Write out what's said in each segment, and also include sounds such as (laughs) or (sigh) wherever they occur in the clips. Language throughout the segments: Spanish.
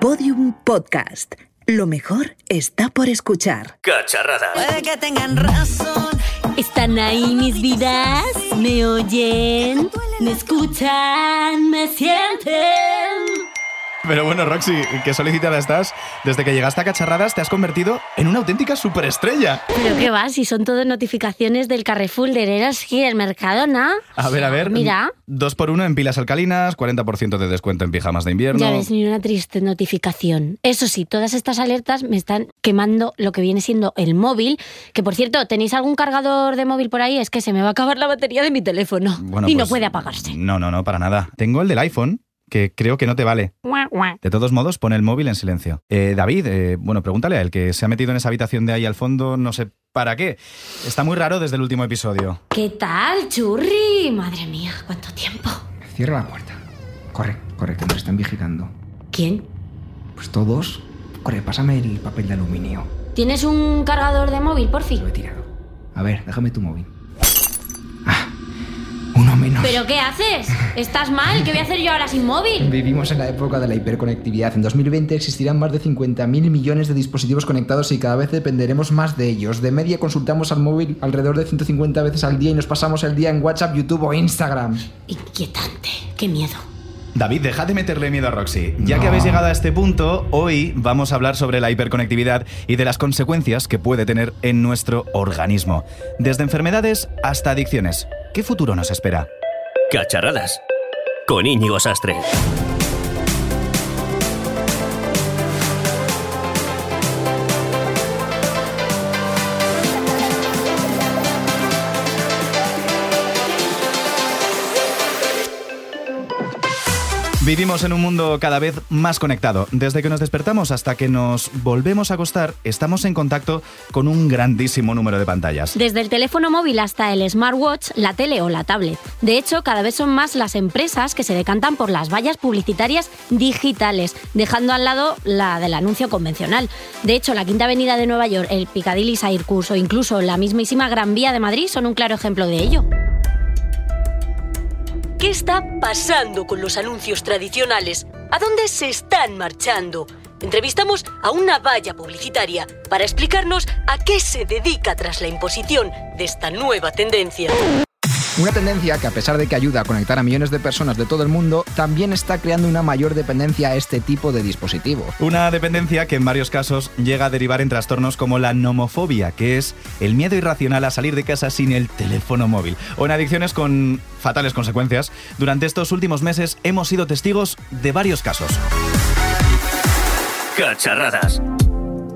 Podium Podcast. Lo mejor está por escuchar. Cacharrada. Puede que tengan razón. ¿Están ahí mis vidas? ¿Me oyen? ¿Me escuchan? ¿Me sienten? Pero bueno, Roxy, qué solicitada estás. Desde que llegaste a Cacharradas te has convertido en una auténtica superestrella. Pero qué va, si son todo notificaciones del Carrefour de Eroski del Mercadona. A ver, a ver. Mira. Dos por uno en pilas alcalinas, 40% de descuento en pijamas de invierno. Ya ves, ni una triste notificación. Eso sí, todas estas alertas me están quemando lo que viene siendo el móvil. Que por cierto, ¿tenéis algún cargador de móvil por ahí? Es que se me va a acabar la batería de mi teléfono. Bueno, y no pues, puede apagarse. No, no, no, para nada. Tengo el del iPhone, que creo que no te vale. De todos modos, pon el móvil en silencio. Eh, David, eh, bueno, pregúntale a él que se ha metido en esa habitación de ahí al fondo, no sé para qué. Está muy raro desde el último episodio. ¿Qué tal, churri? Madre mía, cuánto tiempo. Cierra la puerta. Corre, corre, que nos están vigilando. ¿Quién? Pues todos. Corre, pásame el papel de aluminio. ¿Tienes un cargador de móvil, por fin? Lo he tirado. A ver, déjame tu móvil. Uno menos. ¿Pero qué haces? ¿Estás mal? ¿Qué voy a hacer yo ahora sin móvil? Vivimos en la época de la hiperconectividad. En 2020 existirán más de 50.000 millones de dispositivos conectados y cada vez dependeremos más de ellos. De media consultamos al móvil alrededor de 150 veces al día y nos pasamos el día en WhatsApp, YouTube o Instagram. Inquietante. Qué miedo. David, deja de meterle miedo a Roxy. Ya No. que habéis llegado a este punto, hoy vamos a hablar sobre la hiperconectividad y de las consecuencias que puede tener en nuestro organismo. Desde enfermedades hasta adicciones. ¿Qué futuro nos espera? Cacharradas. Con Íñigo Sastre. Vivimos en un mundo cada vez más conectado. Desde que nos despertamos hasta que nos volvemos a acostar, estamos en contacto con un grandísimo número de pantallas. Desde el teléfono móvil hasta el smartwatch, la tele o la tablet. De hecho, cada vez son más las empresas que se decantan por las vallas publicitarias digitales, dejando al lado la del anuncio convencional. De hecho, la Quinta Avenida de Nueva York, el Piccadilly Circus o incluso la mismísima Gran Vía de Madrid son un claro ejemplo de ello. ¿Qué está pasando con los anuncios tradicionales? ¿A dónde se están marchando? Entrevistamos a una valla publicitaria para explicarnos a qué se dedica tras la imposición de esta nueva tendencia. Una tendencia que a pesar de que ayuda a conectar a millones de personas de todo el mundo, también está creando una mayor dependencia a este tipo de dispositivo. Una dependencia que en varios casos llega a derivar en trastornos como la nomofobia, que es el miedo irracional a salir de casa sin el teléfono móvil, o en adicciones con fatales consecuencias. Durante estos últimos meses hemos sido testigos de varios casos. Cacharradas.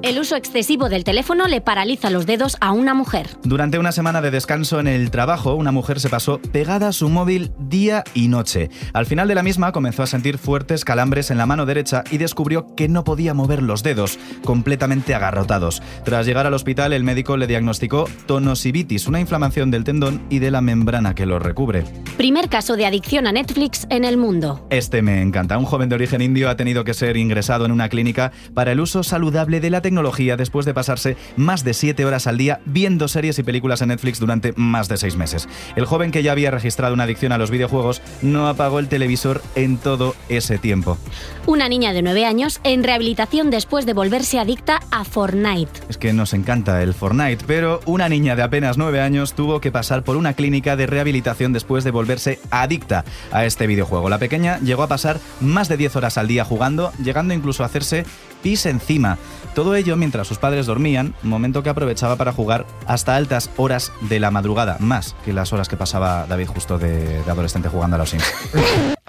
El uso excesivo del teléfono le paraliza los dedos a una mujer. Durante una semana de descanso en el trabajo, una mujer se pasó pegada a su móvil día y noche. Al final de la misma comenzó a sentir fuertes calambres en la mano derecha y descubrió que no podía mover los dedos, completamente agarrotados. Tras llegar al hospital, el médico le diagnosticó tonosivitis, una inflamación del tendón y de la membrana que lo recubre. Primer caso de adicción a Netflix en el mundo. Este me encanta. Un joven de origen indio ha tenido que ser ingresado en una clínica para el uso saludable de la tecnología después de pasarse más de 7 horas al día viendo series y películas en Netflix durante más de 6 meses. El joven que ya había registrado una adicción a los videojuegos no apagó el televisor en todo ese tiempo. Una niña de 9 años en rehabilitación después de volverse adicta a Fortnite. Es que nos encanta el Fortnite, pero una niña de apenas 9 años tuvo que pasar por una clínica de rehabilitación después de volverse adicta a este videojuego. La pequeña llegó a pasar más de 10 horas al día jugando, llegando incluso a hacerse pis encima. Todo ello mientras sus padres dormían, momento que aprovechaba para jugar hasta altas horas de la madrugada, más que las horas que pasaba David justo de, de adolescente jugando a los Sims.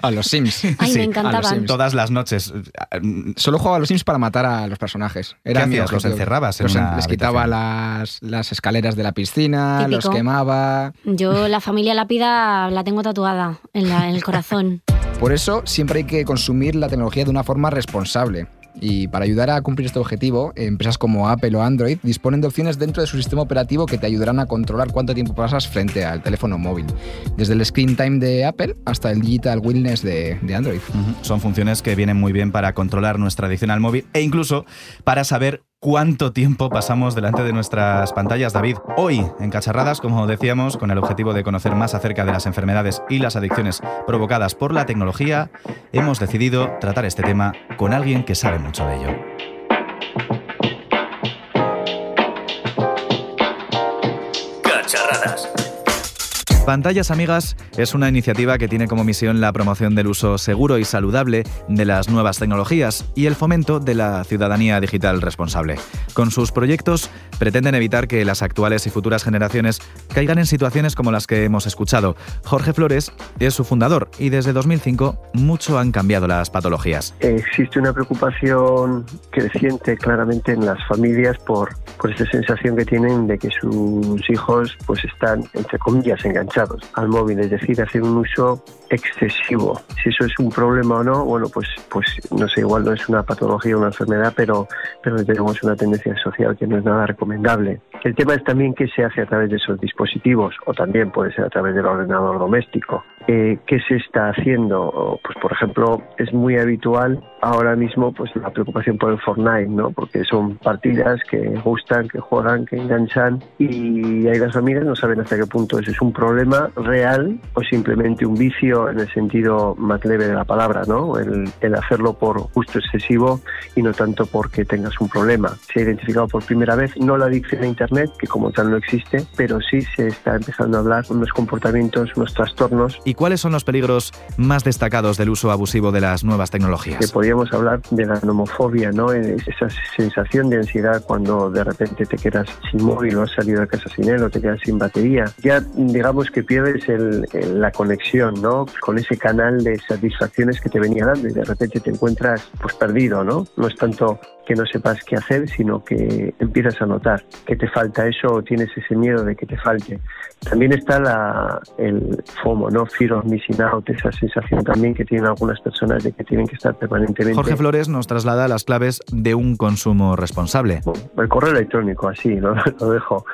A los Sims. Ay, Sí, me a los encantaban. Sims. Todas las noches. Solo jugaba a los Sims para matar a los personajes. Era ¿Qué mi hacías? ¿Los encerrabas en Los una Les quitaba las, las escaleras de la piscina, los quemaba. Yo la familia lápida la tengo tatuada en, la- en el corazón. Por eso siempre hay que consumir la tecnología de una forma responsable. Y para ayudar a cumplir este objetivo, empresas como Apple o Android disponen de opciones dentro de su sistema operativo que te ayudarán a controlar cuánto tiempo pasas frente al teléfono móvil. Desde el screen time de Apple hasta el digital wellness de, Android. Son funciones que vienen muy bien para controlar nuestra adicción al móvil e incluso para saber cuánto tiempo pasamos delante de nuestras pantallas, David. Hoy, en Cacharradas, como decíamos, con el objetivo de conocer más acerca de las enfermedades y las adicciones provocadas por la tecnología, hemos decidido tratar este tema con alguien que sabe mucho de ello. Cacharradas. Pantallas Amigas es una iniciativa que tiene como misión la promoción del uso seguro y saludable de las nuevas tecnologías y el fomento de la ciudadanía digital responsable. Con sus proyectos pretenden evitar que las actuales y futuras generaciones caigan en situaciones como las que hemos escuchado. Jorge Flores es su fundador y desde 2005 mucho han cambiado las patologías. Existe una preocupación creciente claramente en las familias por, por esa sensación que tienen de que sus hijos pues están, entre comillas, enganchados al móvil, es decir, hacer un uso excesivo. Si eso es un problema o no, bueno, pues, pues no sé, igual no es una patología o una enfermedad, pero, pero tenemos una tendencia social que no es nada recomendable. El tema es también qué se hace a través de esos dispositivos, o también puede ser a través del ordenador doméstico. Eh, ¿Qué se está haciendo? Pues, por ejemplo, es muy habitual ahora mismo pues la preocupación por el Fortnite, ¿no? Porque son partidas que gustan, que juegan, que enganchan y hay las familias no saben hasta qué punto ese es un problema real o simplemente un vicio en el sentido más leve de la palabra, ¿no? El, el hacerlo por gusto excesivo y no tanto porque tengas un problema. Se ha identificado por primera vez no la adicción a Internet, que como tal no existe, pero sí se está empezando a hablar de unos comportamientos, unos trastornos. ¿Y cuáles son los peligros más destacados del uso abusivo de las nuevas tecnologías? Que podríamos hablar de la nomofobia, ¿no? Esa sensación de ansiedad cuando de repente te quedas sin móvil o has salido de casa sin él o te quedas sin batería. Ya digamos que pierdes el, el, la conexión, ¿no? Con ese canal de satisfacciones que te venía dando y de repente te encuentras pues perdido, ¿no? No es tanto que no sepas qué hacer, sino que empiezas a notar que te falta eso o tienes ese miedo de que te falte. También está la, el FOMO, ¿no? Fear of missing out, esa sensación también que tienen algunas personas de que tienen que estar permanentemente. Jorge Flores nos traslada las claves de un consumo responsable. El correo electrónico, así, ¿no? (laughs) lo dejo.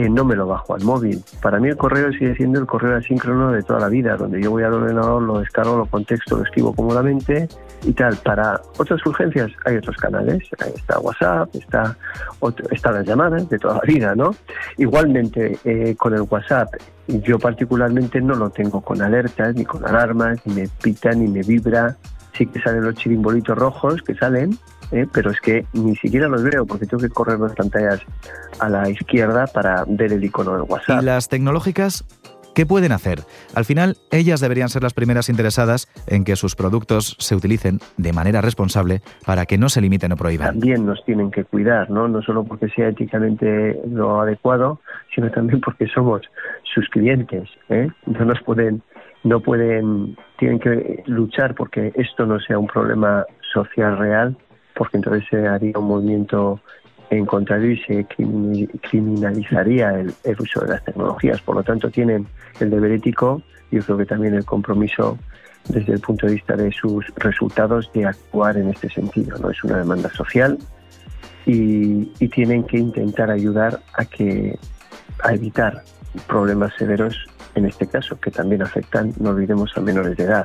Eh, no me lo bajo al móvil. Para mí el correo sigue siendo el correo asíncrono de toda la vida, donde yo voy al ordenador, lo descargo, lo contexto, lo escribo cómodamente y tal. Para otras urgencias hay otros canales, está WhatsApp, está, otro, las llamadas de toda la vida, ¿no? Igualmente eh, con el WhatsApp, yo particularmente no lo tengo con alertas, ni con alarmas, ni me pita, ni me vibra. Sí que salen los chirimbolitos rojos que salen, ¿eh? pero es que ni siquiera los veo porque tengo que correr las pantallas a la izquierda para ver el icono del WhatsApp. ¿Y las tecnológicas ¿Qué pueden hacer? Al final, ellas deberían ser las primeras interesadas en que sus productos se utilicen de manera responsable para que no se limiten o prohíban. También nos tienen que cuidar, ¿no? No solo porque sea éticamente lo adecuado, sino también porque somos sus clientes. ¿eh? No nos pueden, no pueden, tienen que luchar porque esto no sea un problema social real, porque entonces se haría un movimiento en contrario y se criminalizaría el, uso de las tecnologías. Por lo tanto, tienen el deber ético yo creo que también el compromiso desde el punto de vista de sus resultados de actuar en este sentido. No es una demanda social y, y tienen que intentar ayudar a que a evitar problemas severos en este caso que también afectan, no olvidemos, a menores de edad.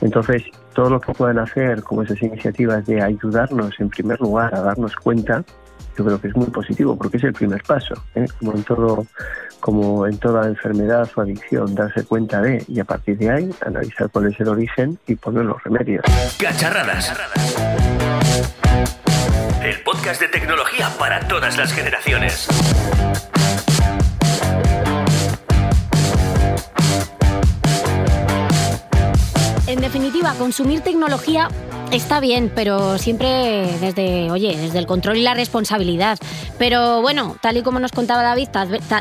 Entonces, todo lo que puedan hacer como esas iniciativas de ayudarnos en primer lugar a darnos cuenta yo creo que es muy positivo porque es el primer paso, ¿eh? como en todo, toda enfermedad o adicción, darse cuenta de y a partir de ahí analizar cuál es el origen y poner los remedios. Cacharradas. El podcast de tecnología para todas las generaciones. En definitiva, consumir tecnología está bien, pero siempre desde, oye, desde el control y la responsabilidad. Pero bueno, tal y como nos contaba David,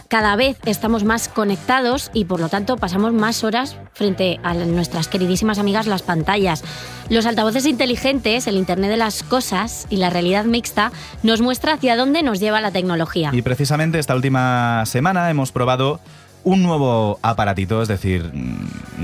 cada vez estamos más conectados y por lo tanto pasamos más horas frente a nuestras queridísimas amigas las pantallas. Los altavoces inteligentes, el Internet de las cosas y la realidad mixta nos muestra hacia dónde nos lleva la tecnología. Y precisamente esta última semana hemos probado un nuevo aparatito, es decir,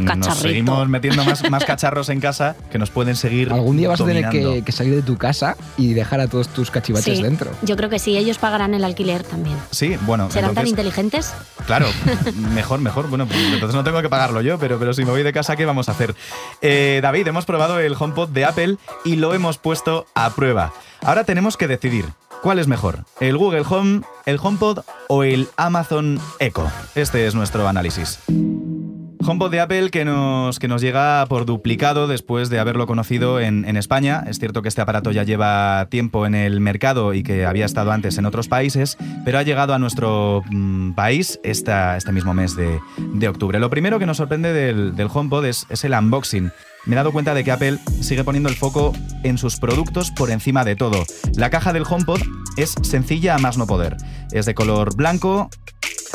Cacharrito. nos seguimos metiendo más, más, (laughs) cacharros en casa que nos pueden seguir. Algún día vas dominando. a tener que, que, salir de tu casa y dejar a todos tus cachivaches sí, dentro. Yo creo que sí, ellos pagarán el alquiler también. Sí, bueno. ¿Serán entonces, tan inteligentes? Claro, (laughs) mejor, mejor. Bueno, pues entonces no tengo que pagarlo yo, pero, pero si me voy de casa, ¿qué vamos a hacer? Eh, David, hemos probado el HomePod de Apple y lo hemos puesto a prueba. Ahora tenemos que decidir ¿Cuál es mejor? ¿El Google Home, el HomePod o el Amazon Echo? Este es nuestro análisis. HomePod de Apple que nos, que nos llega por duplicado después de haberlo conocido en, en, España. Es cierto que este aparato ya lleva tiempo en el mercado y que había estado antes en otros países, pero ha llegado a nuestro mm, país esta, este mismo mes de, de, octubre. Lo primero que nos sorprende del, del HomePod es, es el unboxing me he dado cuenta de que Apple sigue poniendo el foco en sus productos por encima de todo. La caja del HomePod es sencilla a más no poder. Es de color blanco.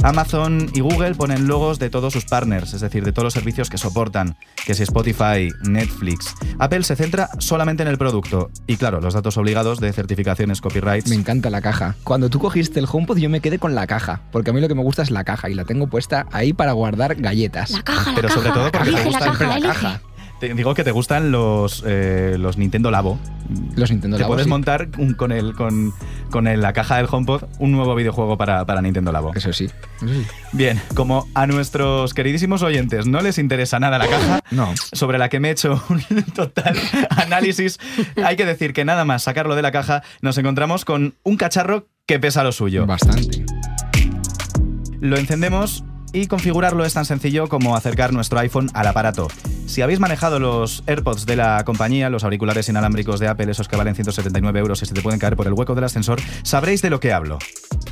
Amazon y Google ponen logos de todos sus partners, es decir, de todos los servicios que soportan, que si Spotify, Netflix. Apple se centra solamente en el producto y claro, los datos obligados de certificaciones copyright. Me encanta la caja. Cuando tú cogiste el HomePod yo me quedé con la caja, porque a mí lo que me gusta es la caja y la tengo puesta ahí para guardar galletas. La caja, la Pero sobre caja. todo porque Elige te la gusta caja, la caja. Te digo que te gustan los, eh, los Nintendo Labo. Los Nintendo Te Labo, puedes sí. montar un- con, el, con, con el- la caja del HomePod un nuevo videojuego para, para Nintendo Labo. Eso sí. Eso sí. Bien, como a nuestros queridísimos oyentes no les interesa nada la caja, (laughs) No. sobre la que me he hecho (laughs) un total análisis, hay que decir que nada más sacarlo de la caja, nos encontramos con un cacharro que pesa lo suyo. Bastante. Lo encendemos y configurarlo es tan sencillo como acercar nuestro iPhone al aparato. Si habéis manejado los AirPods de la compañía, los auriculares inalámbricos de Apple, esos que valen 179 euros y se te pueden caer por el hueco del ascensor, sabréis de lo que hablo.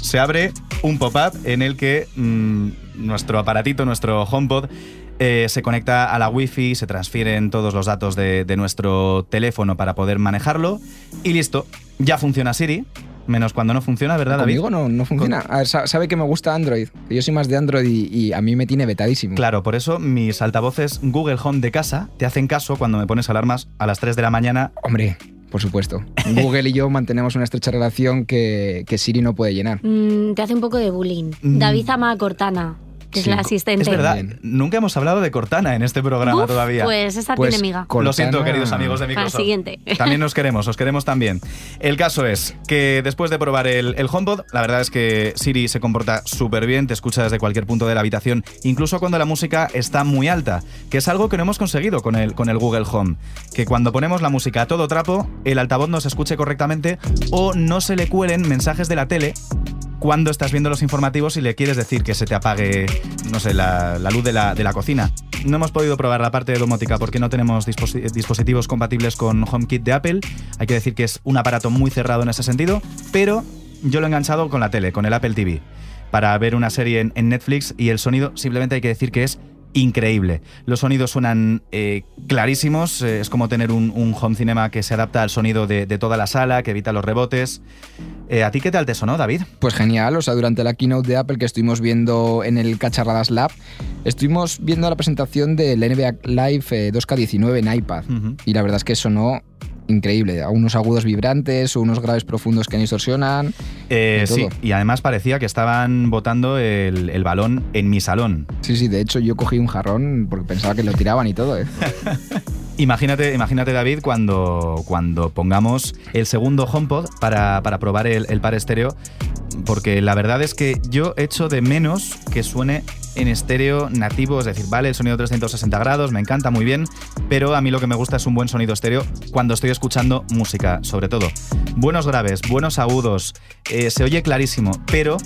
Se abre un pop-up en el que mm, nuestro aparatito, nuestro HomePod, eh, se conecta a la Wi-Fi, se transfieren todos los datos de, de nuestro teléfono para poder manejarlo y listo, ya funciona Siri, menos cuando no funciona, ¿verdad, David? Conmigo no, no funciona. A ver, sa- sabe que me gusta Android. que Yo soy más de Android y, y a mí me tiene vetadísimo. Claro, por eso mis altavoces Google Home de casa te hacen caso cuando me pones alarmas a las 3 de la mañana. Hombre, por supuesto. Google y yo mantenemos una estrecha relación que, que Siri no puede llenar. Mm, te hace un poco de bullying. Mm. David ama a Cortana, que Sí, es la asistente. Es verdad, Bien. nunca hemos hablado de Cortana en este programa Uf, todavía. Pues esa Pues tiene miga. Lo siento, queridos amigos de Para Microsoft. siguiente. También (laughs) nos queremos, os queremos también. El caso es que después de probar el, el HomePod, la verdad es que Siri se comporta súper bien, te escucha desde cualquier punto de la habitación, incluso cuando la música está muy alta, que es algo que no hemos conseguido con el, con el Google Home. Que cuando ponemos la música a todo trapo, el altavoz no se escuche correctamente o no se le cuelen mensajes de la tele cuando estás viendo los informativos y le quieres decir que se te apague, no sé, la, luz de la, de la cocina. No hemos podido probar la parte de domótica porque no tenemos disposi- dispositivos compatibles con HomeKit de Apple. Hay que decir que es un aparato muy cerrado en ese sentido, pero yo lo he enganchado con la tele, con el Apple TV, para ver una serie en Netflix y el sonido simplemente hay que decir que es increíble. Los sonidos suenan eh, clarísimos, eh, es como tener un, un home cinema que se adapta al sonido de, de toda la sala, que evita los rebotes. Eh, ¿A ti qué tal te sonó, David? Pues genial, o sea, durante la keynote de Apple que estuvimos viendo en el Cacharradas Lab, estuvimos viendo la presentación del NBA Live eh, 2K19 en iPad. Y la verdad es que sonó increíble. A unos agudos vibrantes, unos graves profundos que distorsionan. Eh, sí, y además parecía que estaban botando el, el balón en mi salón. Sí, sí, de hecho yo cogí un jarrón porque pensaba que lo tiraban y todo, ¿eh? (laughs) Imagínate, imagínate David, cuando, cuando pongamos el segundo HomePod para, para probar el, el par estéreo, porque la verdad es que yo echo de menos que suene en estéreo nativo, es decir, vale, el sonido 360 grados, me encanta muy bien, pero a mí lo que me gusta es un buen sonido estéreo cuando estoy escuchando música, sobre todo. Buenos graves, buenos agudos, eh, se oye clarísimo, pero,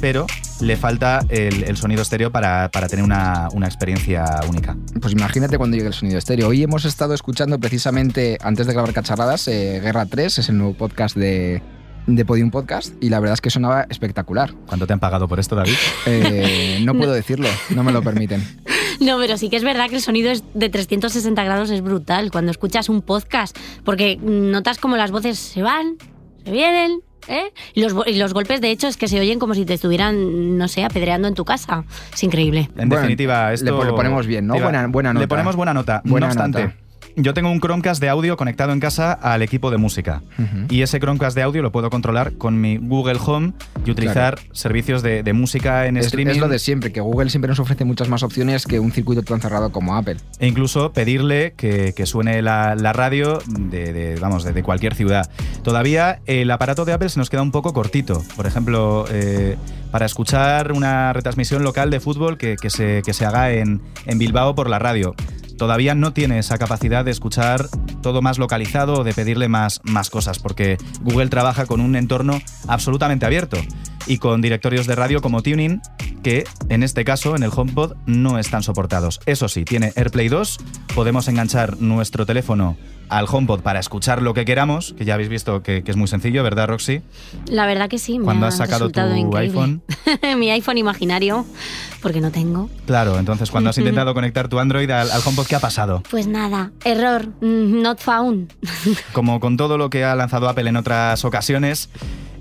pero le falta el, sonido estéreo para, para tener una, una experiencia única. Pues imagínate cuando llegue el sonido estéreo. Hoy hemos estado escuchando precisamente, antes de grabar Cacharradas, eh, Guerra 3, es el nuevo podcast de, de Podium Podcast, y la verdad es que sonaba espectacular. ¿Cuánto te han pagado por esto, David? Eh, no puedo decirlo, no me lo permiten. No, pero sí que es verdad que el sonido es de 360 grados es brutal cuando escuchas un podcast, porque notas como las voces se van, se vienen, ¿eh? Y los, y los golpes, de hecho, es que se oyen como si te estuvieran, no sé, apedreando en tu casa. Es increíble. En Bueno, definitiva, le esto. le ponemos bien, ¿no? Buena- buena Le nota. ponemos buena nota. Buena no obstante, nota. Yo tengo un Chromecast de audio conectado en casa al equipo de música. Y ese Chromecast de audio lo puedo controlar con mi Google Home y utilizar servicios de, de música en Es, streaming. es lo de siempre, que Google siempre nos ofrece muchas más opciones que un circuito tan cerrado como Apple. E incluso pedirle que, que suene la, la radio de, de, vamos, de, de cualquier ciudad. Todavía el aparato de Apple se nos queda un poco cortito. Por ejemplo, eh, para escuchar una retransmisión local de fútbol que, que se, que se haga en, en Bilbao por la radio. Todavía no tiene esa capacidad de escuchar todo más localizado o de pedirle más, más cosas, porque Google trabaja con un entorno absolutamente abierto y con directorios de radio como Tuning, que en este caso en el HomePod no están soportados. Eso sí, tiene AirPlay 2, podemos enganchar nuestro teléfono al HomePod para escuchar lo que queramos, que ya habéis visto que, que es muy sencillo, ¿verdad, Roxy? La verdad que sí. Me Cuando ha has sacado tu increíble. iPhone. (laughs) Mi iPhone imaginario, porque no tengo. Claro, entonces cuando has intentado conectar tu Android al, al HomePod, ¿qué ha pasado? Pues nada, error, mm, not found. (laughs) Como con todo lo que ha lanzado Apple en otras ocasiones,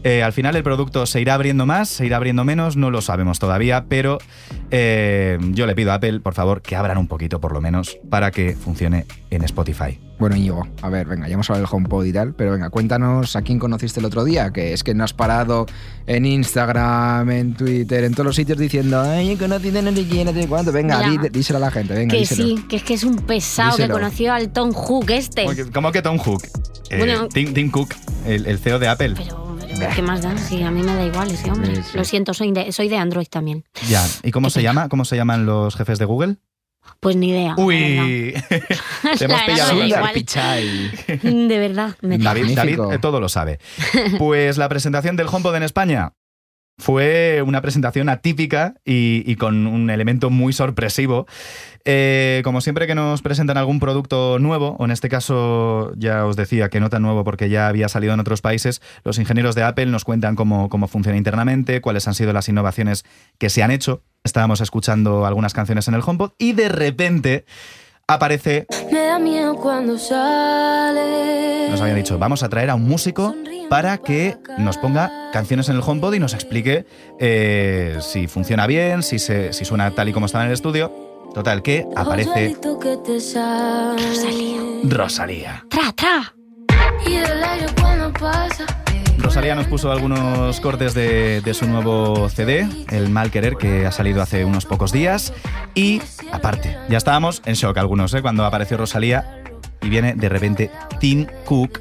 eh, al final el producto se irá abriendo más, se irá abriendo menos, no lo sabemos todavía, pero eh, yo le pido a Apple, por favor, que abran un poquito por lo menos para que funcione en Spotify. Bueno, Íñigo, a ver, venga, ya hemos hablado del HomePod y tal, pero venga, cuéntanos a quién conociste el otro día, que es que no has parado en Instagram, en Twitter, en todos los sitios diciendo, ay, conocido no sé quién, no sé cuánto. Venga, Mira, díselo a la gente, venga, que díselo. sí, que es que es un pesado Díselo. que conoció al Tom Hook este. ¿Cómo que, cómo que Tom Hook? Eh, Bueno. Tim, Tim Cook, el, el CEO de Apple. Pero ¿qué más da? Sí, a mí me da igual ese hombre. Sí, sí. Lo siento, soy de, soy de Android también. Ya. ¿Y cómo se llama? ¿Cómo se llaman los jefes de Google? Pues ni idea. Uy, (laughs) te hemos pillado. igual. Pichai. De verdad. me da David, David eh, todo lo sabe. Pues la presentación del HomePod en España fue una presentación atípica y, con un elemento muy sorpresivo. Eh, como siempre que nos presentan algún producto nuevo, o en este caso ya os decía que no tan nuevo porque ya había salido en otros países, los ingenieros de Apple nos cuentan cómo, cómo funciona internamente, cuáles han sido las innovaciones que se han hecho. Estábamos escuchando algunas canciones en el HomePod y de repente aparece Me da miedo cuando sale. nos habían dicho, vamos a traer a un músico para que nos ponga canciones en el HomePod y nos explique eh, si funciona bien, si, se, si suena tal y como estaba en el estudio. Total, que aparece sale. Rosalía. ¡Tra, tra! Y el aire cuando pasa. Rosalía nos puso algunos cortes de, de su nuevo CD, El Mal Querer, que ha salido hace unos pocos días. Y, aparte, ya estábamos en shock algunos, ¿eh? Cuando apareció Rosalía y viene de repente Tim Cook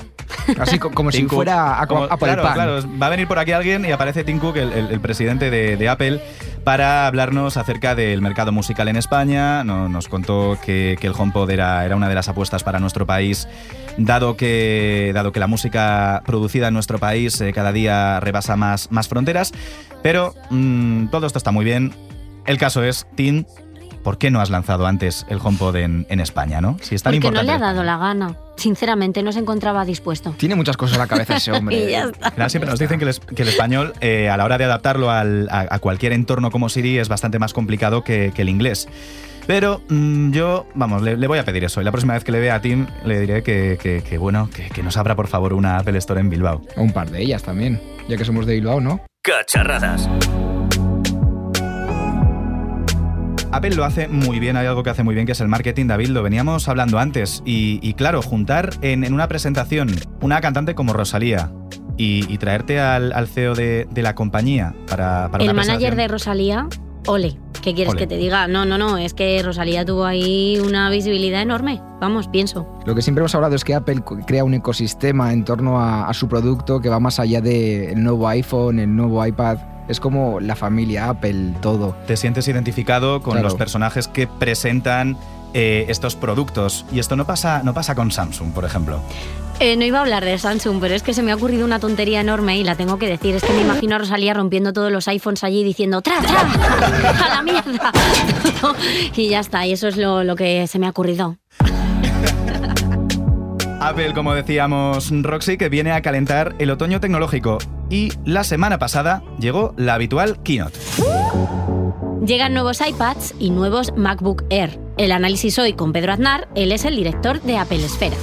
Así co- como si Tim Cook. fuera a, Como- a por claro, el pan. claro, va a venir por aquí alguien y aparece Tim Cook, el, el- el presidente de, de Apple, para hablarnos acerca del mercado musical en España. No- nos contó que, que el HomePod era, era una de las apuestas para nuestro país, dado que, dado que la música producida en nuestro país eh, cada día rebasa más, más fronteras. Pero mm, todo esto está muy bien. El caso es, Tim, ¿por qué no has lanzado antes el HomePod en, en España, no? Si es tan Porque no importante. le ha dado la gana. Sinceramente, no se encontraba dispuesto. Tiene muchas cosas en la cabeza ese (laughs) hombre. Y ya está. Claro, siempre nos dicen que el, es- que el español, eh, a la hora de adaptarlo al- a, a cualquier entorno como Siri, es bastante más complicado que, que el inglés. Pero mm, yo, vamos, le, le voy a pedir eso. Y la próxima vez que le vea a Tim, le diré que, que- que, bueno, que, que nos abra por favor una Apple Store en Bilbao. O un par de ellas también, ya que somos de Bilbao, ¿no? Cacharradas. Apple lo hace muy bien, hay algo que hace muy bien que es el marketing, David, lo veníamos hablando antes. Y, y claro, juntar en, en una presentación una cantante como Rosalía y, y traerte al, al CEO de, de la compañía para, para El una manager de Rosalía, ole. ¿Qué quieres Ole. que te diga? No, no, no. Es que Rosalía tuvo ahí una visibilidad enorme. Vamos, pienso. Lo que siempre hemos hablado es que Apple crea un ecosistema en torno a, a su producto que va más allá del nuevo iPhone, el nuevo iPad. Es como la familia Apple, todo. te sientes identificado con Claro. los personajes que presentan eh, estos productos. Y esto no pasa, no pasa con Samsung, por ejemplo. Eh, no iba a hablar de Samsung, pero es que se me ha ocurrido una tontería enorme y la tengo que decir. Es que me imagino a Rosalía rompiendo todos los iPhones allí diciendo ¡Tra, tra! ¡A la mierda! (laughs) y ya está, y eso es lo, lo que se me ha ocurrido. (laughs) Apple, como decíamos, Roxy, que viene a calentar el otoño tecnológico. Y la semana pasada llegó la habitual keynote. Llegan nuevos iPads y nuevos MacBook Air. El análisis hoy con Pedro Aznar, él es el director de Apple Esfera.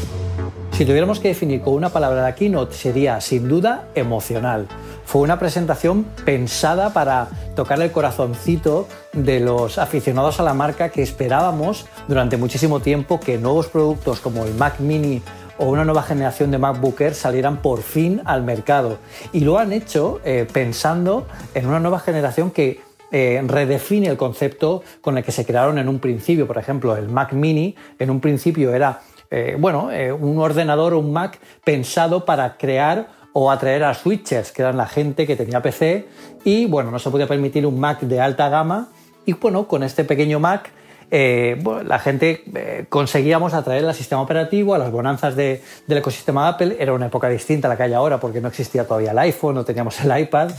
Si tuviéramos que definir con una palabra la keynote sería sin duda emocional. Fue una presentación pensada para tocarle el corazoncito de los aficionados a la marca que esperábamos durante muchísimo tiempo que nuevos productos como el Mac Mini o una nueva generación de MacBook Air salieran por fin al mercado. Y lo han hecho eh, pensando en una nueva generación que eh, redefine el concepto con el que se crearon en un principio. Por ejemplo, el Mac Mini en un principio era eh, bueno, eh, un ordenador un Mac pensado para crear o atraer a switchers, que eran la gente que tenía PC y bueno, no se podía permitir un Mac de alta gama y bueno, con este pequeño Mac eh, bueno, la gente eh, conseguíamos atraer al sistema operativo, a las bonanzas de- del ecosistema Apple. Era una época distinta a la que hay ahora porque no existía todavía el iPhone, no teníamos el iPad.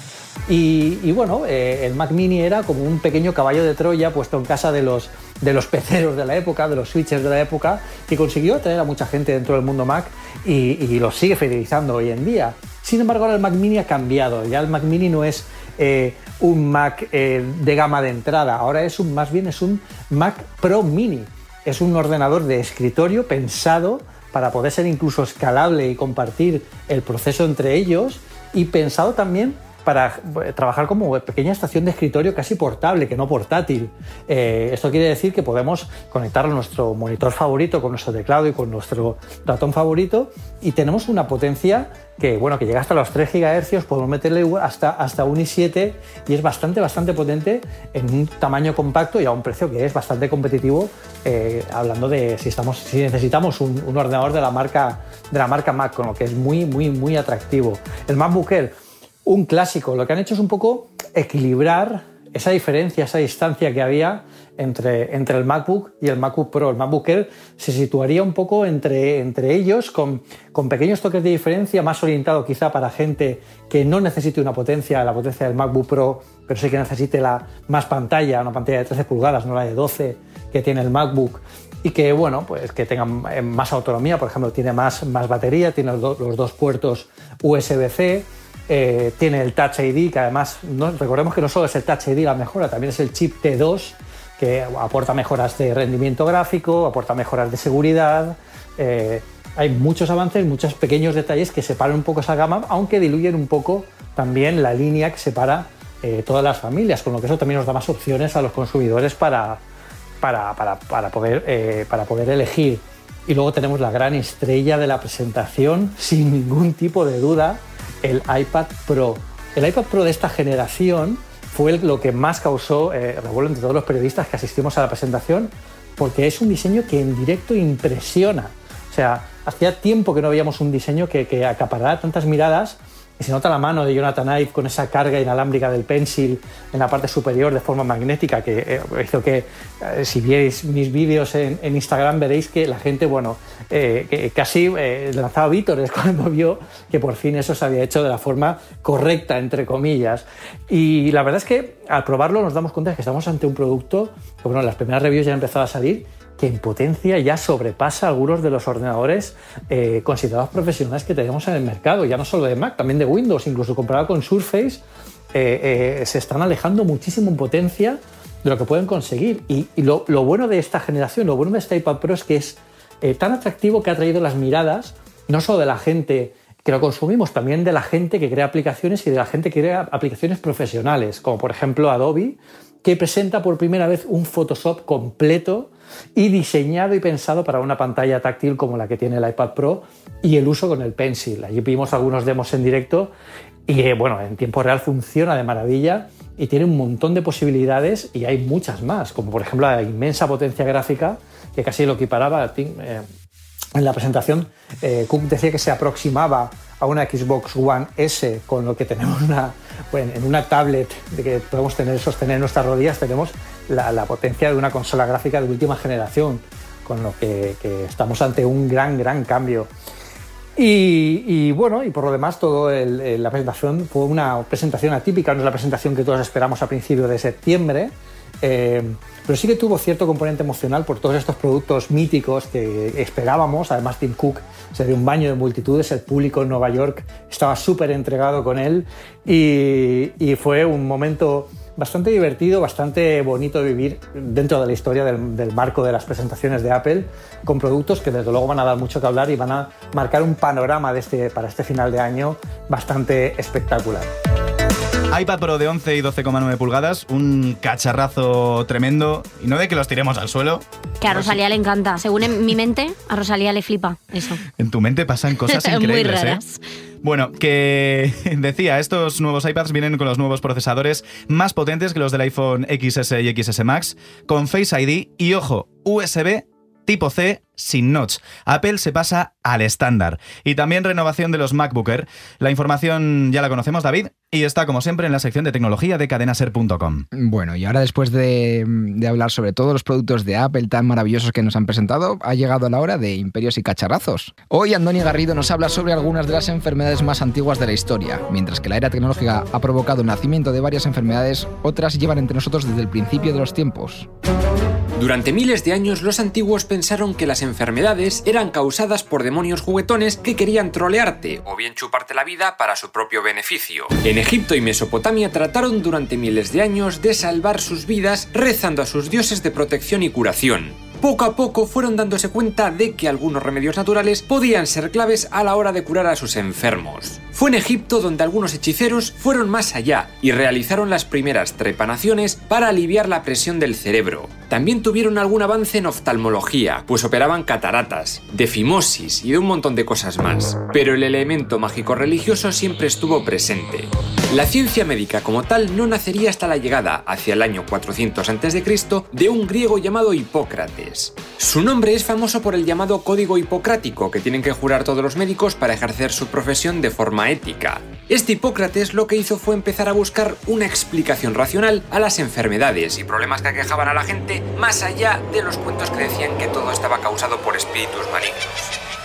Y, bueno, eh, el Mac Mini era como un pequeño caballo de Troya puesto en casa de los, de los peceros de la época, de los switchers de la época, que consiguió atraer a mucha gente dentro del mundo Mac y, los sigue fidelizando hoy en día. Sin embargo, ahora el Mac Mini ha cambiado. Ya el Mac Mini no es un Mac eh, de gama de entrada, ahora es un, más bien es un Mac Pro Mini. Es un ordenador de escritorio pensado para poder ser incluso escalable y compartir el proceso entre ellos y pensado también para eh, trabajar como pequeña estación de escritorio casi portable, que no portátil. Eh, esto quiere decir que podemos conectarlo a nuestro monitor favorito con nuestro teclado y con nuestro ratón favorito y tenemos una potencia que, bueno, que llega hasta los 3 GHz, podemos meterle hasta, hasta un i7 y es bastante, bastante potente en un tamaño compacto y a un precio que es bastante competitivo, eh, hablando de si, estamos, si necesitamos un, un ordenador de la, marca, de la marca Mac, con lo que es muy, muy, muy atractivo. El MacBook Air, un clásico. Lo que han hecho es un poco equilibrar esa diferencia, esa distancia que había entre, entre el MacBook y el MacBook Pro. El MacBook Air se situaría un poco entre, entre ellos, con, con pequeños toques de diferencia, más orientado quizá para gente que no necesite una potencia, la potencia del MacBook Pro, pero sí que necesite la más pantalla, una pantalla de 13 pulgadas, no la de 12 que tiene el MacBook y que bueno pues que tengan eh, más autonomía por ejemplo tiene más, más batería tiene los, los dos puertos USB-C eh, tiene el Touch ID que además recordemos que no solo es el Touch ID la mejora también es el chip T2 que aporta mejoras de rendimiento gráfico aporta mejoras de seguridad eh, hay muchos avances muchos pequeños detalles que separan un poco esa gama aunque diluyen un poco también la línea que separa eh, todas las familias con lo que eso también nos da más opciones a los consumidores para para, para- para poder, para poder elegir. Y luego tenemos la gran estrella de la presentación, (laughs) sin ningún tipo de duda, el iPad Pro. El iPad Pro de esta generación fue lo que más causó eh, revuelo entre todos los periodistas que asistimos a la presentación, porque es un diseño que en directo impresiona. O sea, hacía tiempo que no veíamos un diseño que, que acaparara tantas miradas se nota la mano de Jonathan Ive con esa carga inalámbrica del pencil en la parte superior de forma magnética que eh, hizo que, eh, si vierais mis vídeos en, Instagram, veréis que la gente, bueno, eh, casi eh, lanzaba vítores (laughs) cuando vio que por fin eso se había hecho de la forma correcta, entre comillas. Y la verdad es que al probarlo nos damos cuenta de que estamos ante un producto que, bueno, las primeras reviews ya han empezado a salir que en potencia ya sobrepasa algunos de los ordenadores eh, considerados profesionales que tenemos en el mercado, ya no solo de Mac, también de Windows, incluso comparado con Surface, eh, eh, se están alejando muchísimo en potencia de lo que pueden conseguir. Y, lo, bueno de esta generación, lo bueno de este iPad Pro es que es tan atractivo que ha traído las miradas, no solo de la gente que lo consumimos, también de la gente que crea aplicaciones y de la gente que crea aplicaciones profesionales, como por ejemplo Adobe, que presenta por primera vez un Photoshop completo y diseñado y pensado para una pantalla táctil como la que tiene el iPad Pro y el uso con el Pencil. Allí vimos algunos demos en directo y eh, bueno, en tiempo real funciona de maravilla y tiene un montón de posibilidades y hay muchas más, como por ejemplo la inmensa potencia gráfica que casi lo equiparaba a eh, en la presentación, eh, Cook decía que se aproximaba a una Xbox One S, con lo que tenemos una, bueno, en una tablet de que podemos tener, sostener en nuestras rodillas, tenemos la, potencia de una consola gráfica de última generación, con lo que, estamos ante un gran, gran cambio. Y, y bueno, y por lo demás, el- la presentación fue una presentación atípica, no es la presentación que todos esperamos a principios de septiembre, eh, pero sí que tuvo cierto componente emocional por todos estos productos míticos que esperábamos. Además, Tim Cook se dio un baño de multitudes, el público en Nueva York estaba súper entregado con él y, fue un momento bastante divertido, bastante bonito de vivir dentro de la historia del, marco de las presentaciones de Apple, con productos que desde luego van a dar mucho que hablar y van a marcar un panorama este, para este final de año bastante espectacular. iPad Pro de 11 y 12,9 pulgadas, un cacharrazo tremendo. Y no de que los tiremos al suelo. Que a Rosalía le encanta. Según en mi mente, a Rosalía le flipa eso. En tu mente pasan cosas (laughs) Muy increíbles, ¿eh? raras. Bueno, que (laughs) decía, estos nuevos iPads vienen con los nuevos procesadores más potentes que los del iPhone XS y XS Max, con Face ID y, ojo, USB tipo C sin notch. Apple se pasa al estándar. Y también renovación de los MacBook Air. La información ya la conocemos, David, y está como siempre en la sección de tecnología de cadenaser.com. Bueno, y ahora después de, de hablar sobre todos los productos de Apple tan maravillosos que nos han presentado, ha llegado la hora de imperios y cacharrazos. Hoy Andoni Garrido nos habla sobre algunas de las enfermedades más antiguas de la historia. Mientras que la era tecnológica ha provocado el nacimiento de varias enfermedades, otras llevan entre nosotros desde el principio de los tiempos. Durante miles de años los antiguos pensaron que las enfermedades eran causadas por demonios juguetones que querían trolearte o bien chuparte la vida para su propio beneficio. En Egipto y Mesopotamia trataron durante miles de años de salvar sus vidas rezando a sus dioses de protección y curación poco a poco fueron dándose cuenta de que algunos remedios naturales podían ser claves a la hora de curar a sus enfermos. Fue en Egipto donde algunos hechiceros fueron más allá y realizaron las primeras trepanaciones para aliviar la presión del cerebro. También tuvieron algún avance en oftalmología, pues operaban cataratas, defimosis y de un montón de cosas más. Pero el elemento mágico religioso siempre estuvo presente. La ciencia médica como tal no nacería hasta la llegada, hacia el año 400 a.C., de un griego llamado Hipócrates. Su nombre es famoso por el llamado Código Hipocrático que tienen que jurar todos los médicos para ejercer su profesión de forma ética. Este Hipócrates lo que hizo fue empezar a buscar una explicación racional a las enfermedades y problemas que aquejaban a la gente, más allá de los cuentos que decían que todo estaba causado por espíritus malignos.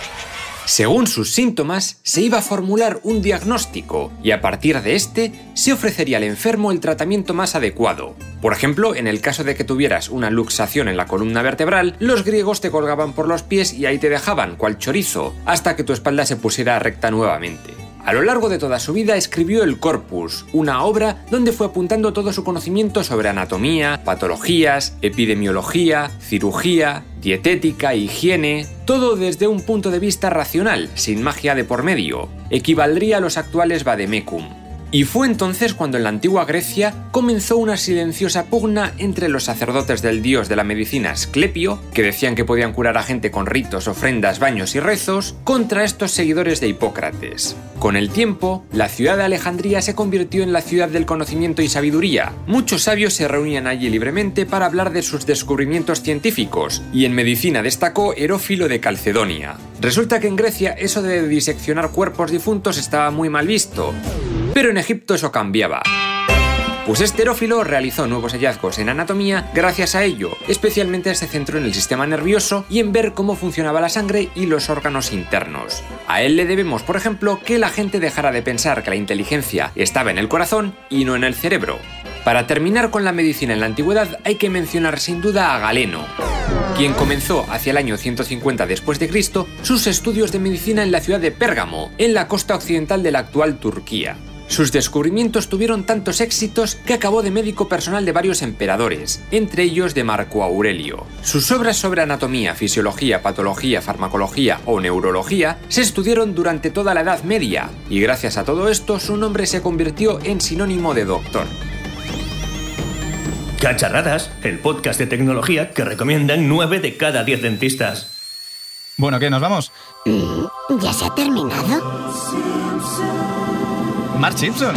Según sus síntomas, se iba a formular un diagnóstico y a partir de este se ofrecería al enfermo el tratamiento más adecuado. Por ejemplo, en el caso de que tuvieras una luxación en la columna vertebral, los griegos te colgaban por los pies y ahí te dejaban, cual chorizo, hasta que tu espalda se pusiera recta nuevamente. A lo largo de toda su vida escribió el Corpus, una obra donde fue apuntando todo su conocimiento sobre anatomía, patologías, epidemiología, cirugía, dietética, higiene, todo desde un punto de vista racional, sin magia de por medio. Equivaldría a los actuales vademecum. Y fue entonces cuando en la antigua Grecia comenzó una silenciosa pugna entre los sacerdotes del dios de la medicina Asclepio, que decían que podían curar a gente con ritos, ofrendas, baños y rezos, contra estos seguidores de Hipócrates. Con el tiempo, la ciudad de Alejandría se convirtió en la ciudad del conocimiento y sabiduría. Muchos sabios se reunían allí libremente para hablar de sus descubrimientos científicos, y en medicina destacó Herófilo de Calcedonia. Resulta que en Grecia eso de diseccionar cuerpos difuntos estaba muy mal visto, pero en Egipto eso cambiaba. Pues este Herófilo realizó nuevos hallazgos en anatomía gracias a ello, especialmente se centró en el sistema nervioso y en ver cómo funcionaba la sangre y los órganos internos. A él le debemos, por ejemplo, que la gente dejara de pensar que la inteligencia estaba en el corazón y no en el cerebro. Para terminar con la medicina en la antigüedad hay que mencionar sin duda a Galeno, quien comenzó hacia el año 150 después de Cristo sus estudios de medicina en la ciudad de Pérgamo, en la costa occidental de la actual Turquía. Sus descubrimientos tuvieron tantos éxitos que acabó de médico personal de varios emperadores, entre ellos de Marco Aurelio. Sus obras sobre anatomía, fisiología, patología, farmacología o neurología se estudiaron durante toda la Edad Media, y gracias a todo esto su nombre se convirtió en sinónimo de doctor. Cacharradas, el podcast de tecnología que recomiendan 9 de cada 10 dentistas. Bueno, ¿qué? ¿Nos vamos? ¿Ya se ha terminado? Mark Simpson.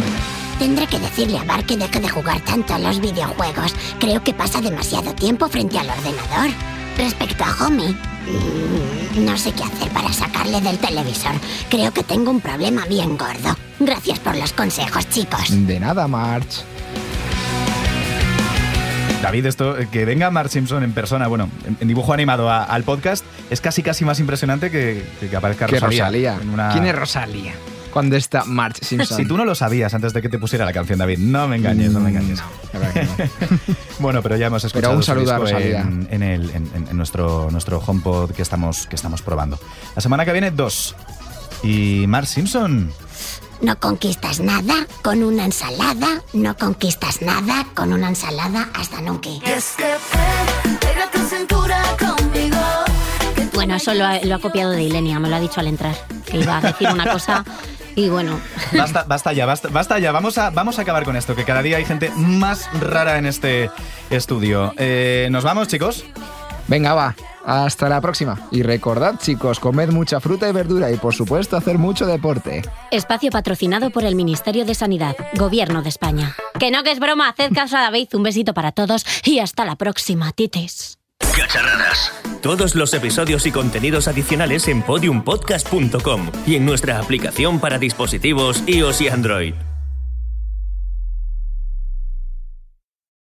Tendré que decirle a Bart que deje de jugar tanto a los videojuegos. Creo que pasa demasiado tiempo frente al ordenador. Respecto a Homie, mm, no sé qué hacer para sacarle del televisor. Creo que tengo un problema bien gordo. Gracias por los consejos, chicos. De nada, March. David, esto, eh, que venga Mark Simpson en persona, bueno, en, dibujo animado a- al podcast, es casi casi más impresionante que, que, aparezca Rosalía. Rosalía. en una- ¿Quién es Rosalía? Cuando está March Simpson. Si tú no lo sabías antes de que te pusiera la canción, David, no me engañes, no me engañes. Que no. (laughs) Bueno, pero ya hemos escuchado un su saludo a Rosalía. en, en el, en, en- en nuestro, nuestro HomePod que estamos, que estamos probando. La semana que viene, dos. Y Mark Simpson. No conquistas nada con una ensalada, no conquistas nada con una ensalada hasta nunca. Pega tu cintura conmigo. Bueno, eso lo ha, lo ha copiado de Ilenia, me lo ha dicho al entrar, que iba a decir una cosa (laughs) y bueno, Basta, basta ya, basta, basta ya. Vamos a, vamos a acabar con esto, que cada día hay gente más rara en este estudio. Eh, ¿Nos vamos, chicos? Venga, va. Hasta la próxima. Y recordad, chicos, comed mucha fruta y verdura y, por supuesto, hacer mucho deporte. espacio patrocinado por el Ministerio de Sanidad, Gobierno de España. Que no, que es broma, haced caso a David, un besito para todos y hasta la próxima, tites. Cacharradas. Todos los episodios y contenidos adicionales en podiumpodcast.com y en nuestra aplicación para dispositivos iOS y Android.